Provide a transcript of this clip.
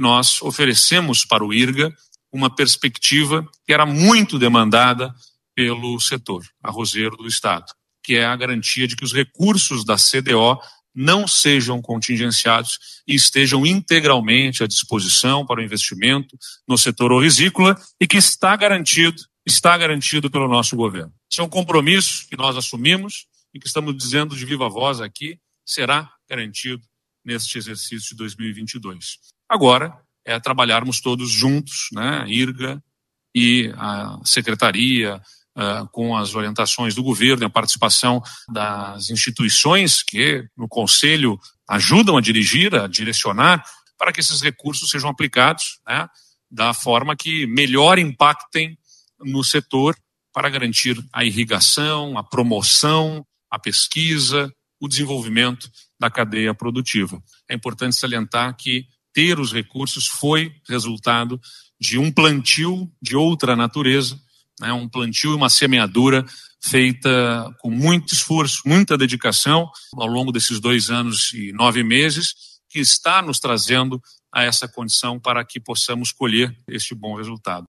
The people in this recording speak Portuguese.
nós oferecemos para o IRGA uma perspectiva que era muito demandada pelo setor arrozeiro do Estado, que é a garantia de que os recursos da CDO não sejam contingenciados e estejam integralmente à disposição para o investimento no setor horrícola e que está garantido, está garantido pelo nosso governo. Isso é um compromisso que nós assumimos e que estamos dizendo de viva voz aqui, será garantido neste exercício de 2022. Agora é trabalharmos todos juntos, né, IRGA e a secretaria, uh, com as orientações do governo, a participação das instituições que no conselho ajudam a dirigir, a direcionar, para que esses recursos sejam aplicados né, da forma que melhor impactem no setor para garantir a irrigação, a promoção, a pesquisa, o desenvolvimento da cadeia produtiva. É importante salientar que ter os recursos foi resultado de um plantio de outra natureza, né, um plantio e uma semeadura feita com muito esforço, muita dedicação ao longo desses dois anos e nove meses, que está nos trazendo a essa condição para que possamos colher este bom resultado.